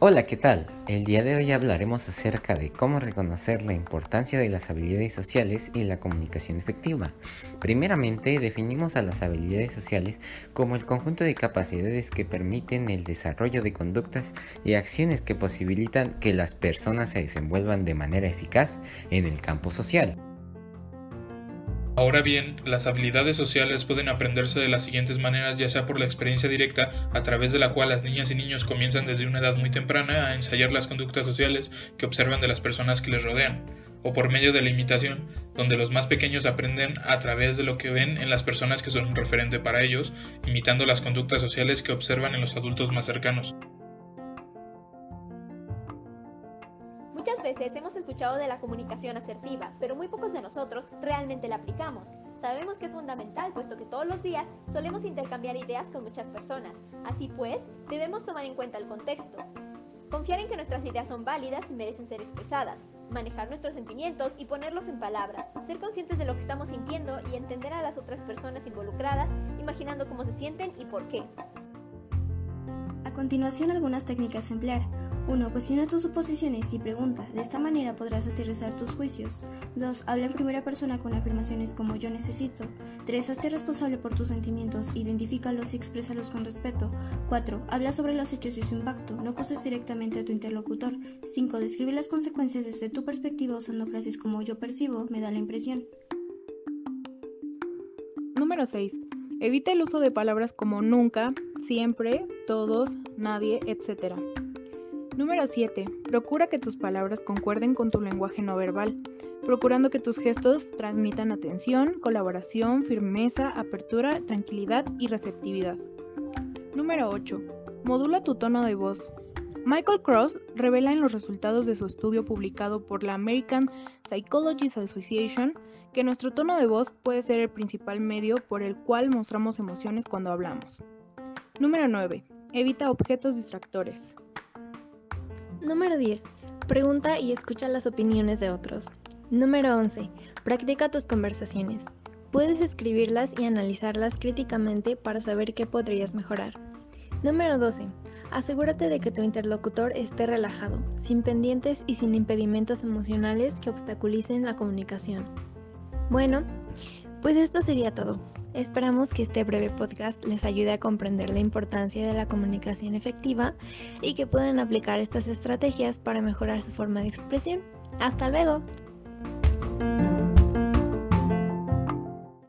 Hola, ¿qué tal? El día de hoy hablaremos acerca de cómo reconocer la importancia de las habilidades sociales y la comunicación efectiva. Primeramente, definimos a las habilidades sociales como el conjunto de capacidades que permiten el desarrollo de conductas y acciones que posibilitan que las personas se desenvuelvan de manera eficaz en el campo social. Ahora bien, las habilidades sociales pueden aprenderse de las siguientes maneras, ya sea por la experiencia directa, a través de la cual las niñas y niños comienzan desde una edad muy temprana a ensayar las conductas sociales que observan de las personas que les rodean, o por medio de la imitación, donde los más pequeños aprenden a través de lo que ven en las personas que son un referente para ellos, imitando las conductas sociales que observan en los adultos más cercanos. Muchas veces hemos escuchado de la comunicación asertiva, pero muy pocos de nosotros realmente la aplicamos. Sabemos que es fundamental, puesto que todos los días solemos intercambiar ideas con muchas personas. Así pues, debemos tomar en cuenta el contexto. Confiar en que nuestras ideas son válidas y merecen ser expresadas. Manejar nuestros sentimientos y ponerlos en palabras. Ser conscientes de lo que estamos sintiendo y entender a las otras personas involucradas, imaginando cómo se sienten y por qué. A continuación, algunas técnicas a emplear. 1. Cuestiona tus suposiciones y pregunta. De esta manera podrás aterrizar tus juicios. 2. Habla en primera persona con afirmaciones como yo necesito. 3. Hazte responsable por tus sentimientos, identifícalos y exprésalos con respeto. 4. Habla sobre los hechos y su impacto. No acuses directamente a tu interlocutor. 5. Describe las consecuencias desde tu perspectiva usando frases como yo percibo, me da la impresión. Número 6. Evita el uso de palabras como nunca, siempre, todos, nadie, etc. Número 7. Procura que tus palabras concuerden con tu lenguaje no verbal, procurando que tus gestos transmitan atención, colaboración, firmeza, apertura, tranquilidad y receptividad. Número 8. Modula tu tono de voz. Michael Cross revela en los resultados de su estudio publicado por la American Psychological Association que nuestro tono de voz puede ser el principal medio por el cual mostramos emociones cuando hablamos. Número 9. Evita objetos distractores. Número 10. Pregunta y escucha las opiniones de otros. Número 11. Practica tus conversaciones. Puedes escribirlas y analizarlas críticamente para saber qué podrías mejorar. Número 12. Asegúrate de que tu interlocutor esté relajado, sin pendientes y sin impedimentos emocionales que obstaculicen la comunicación. Bueno, pues esto sería todo. Esperamos que este breve podcast les ayude a comprender la importancia de la comunicación efectiva y que puedan aplicar estas estrategias para mejorar su forma de expresión. Hasta luego.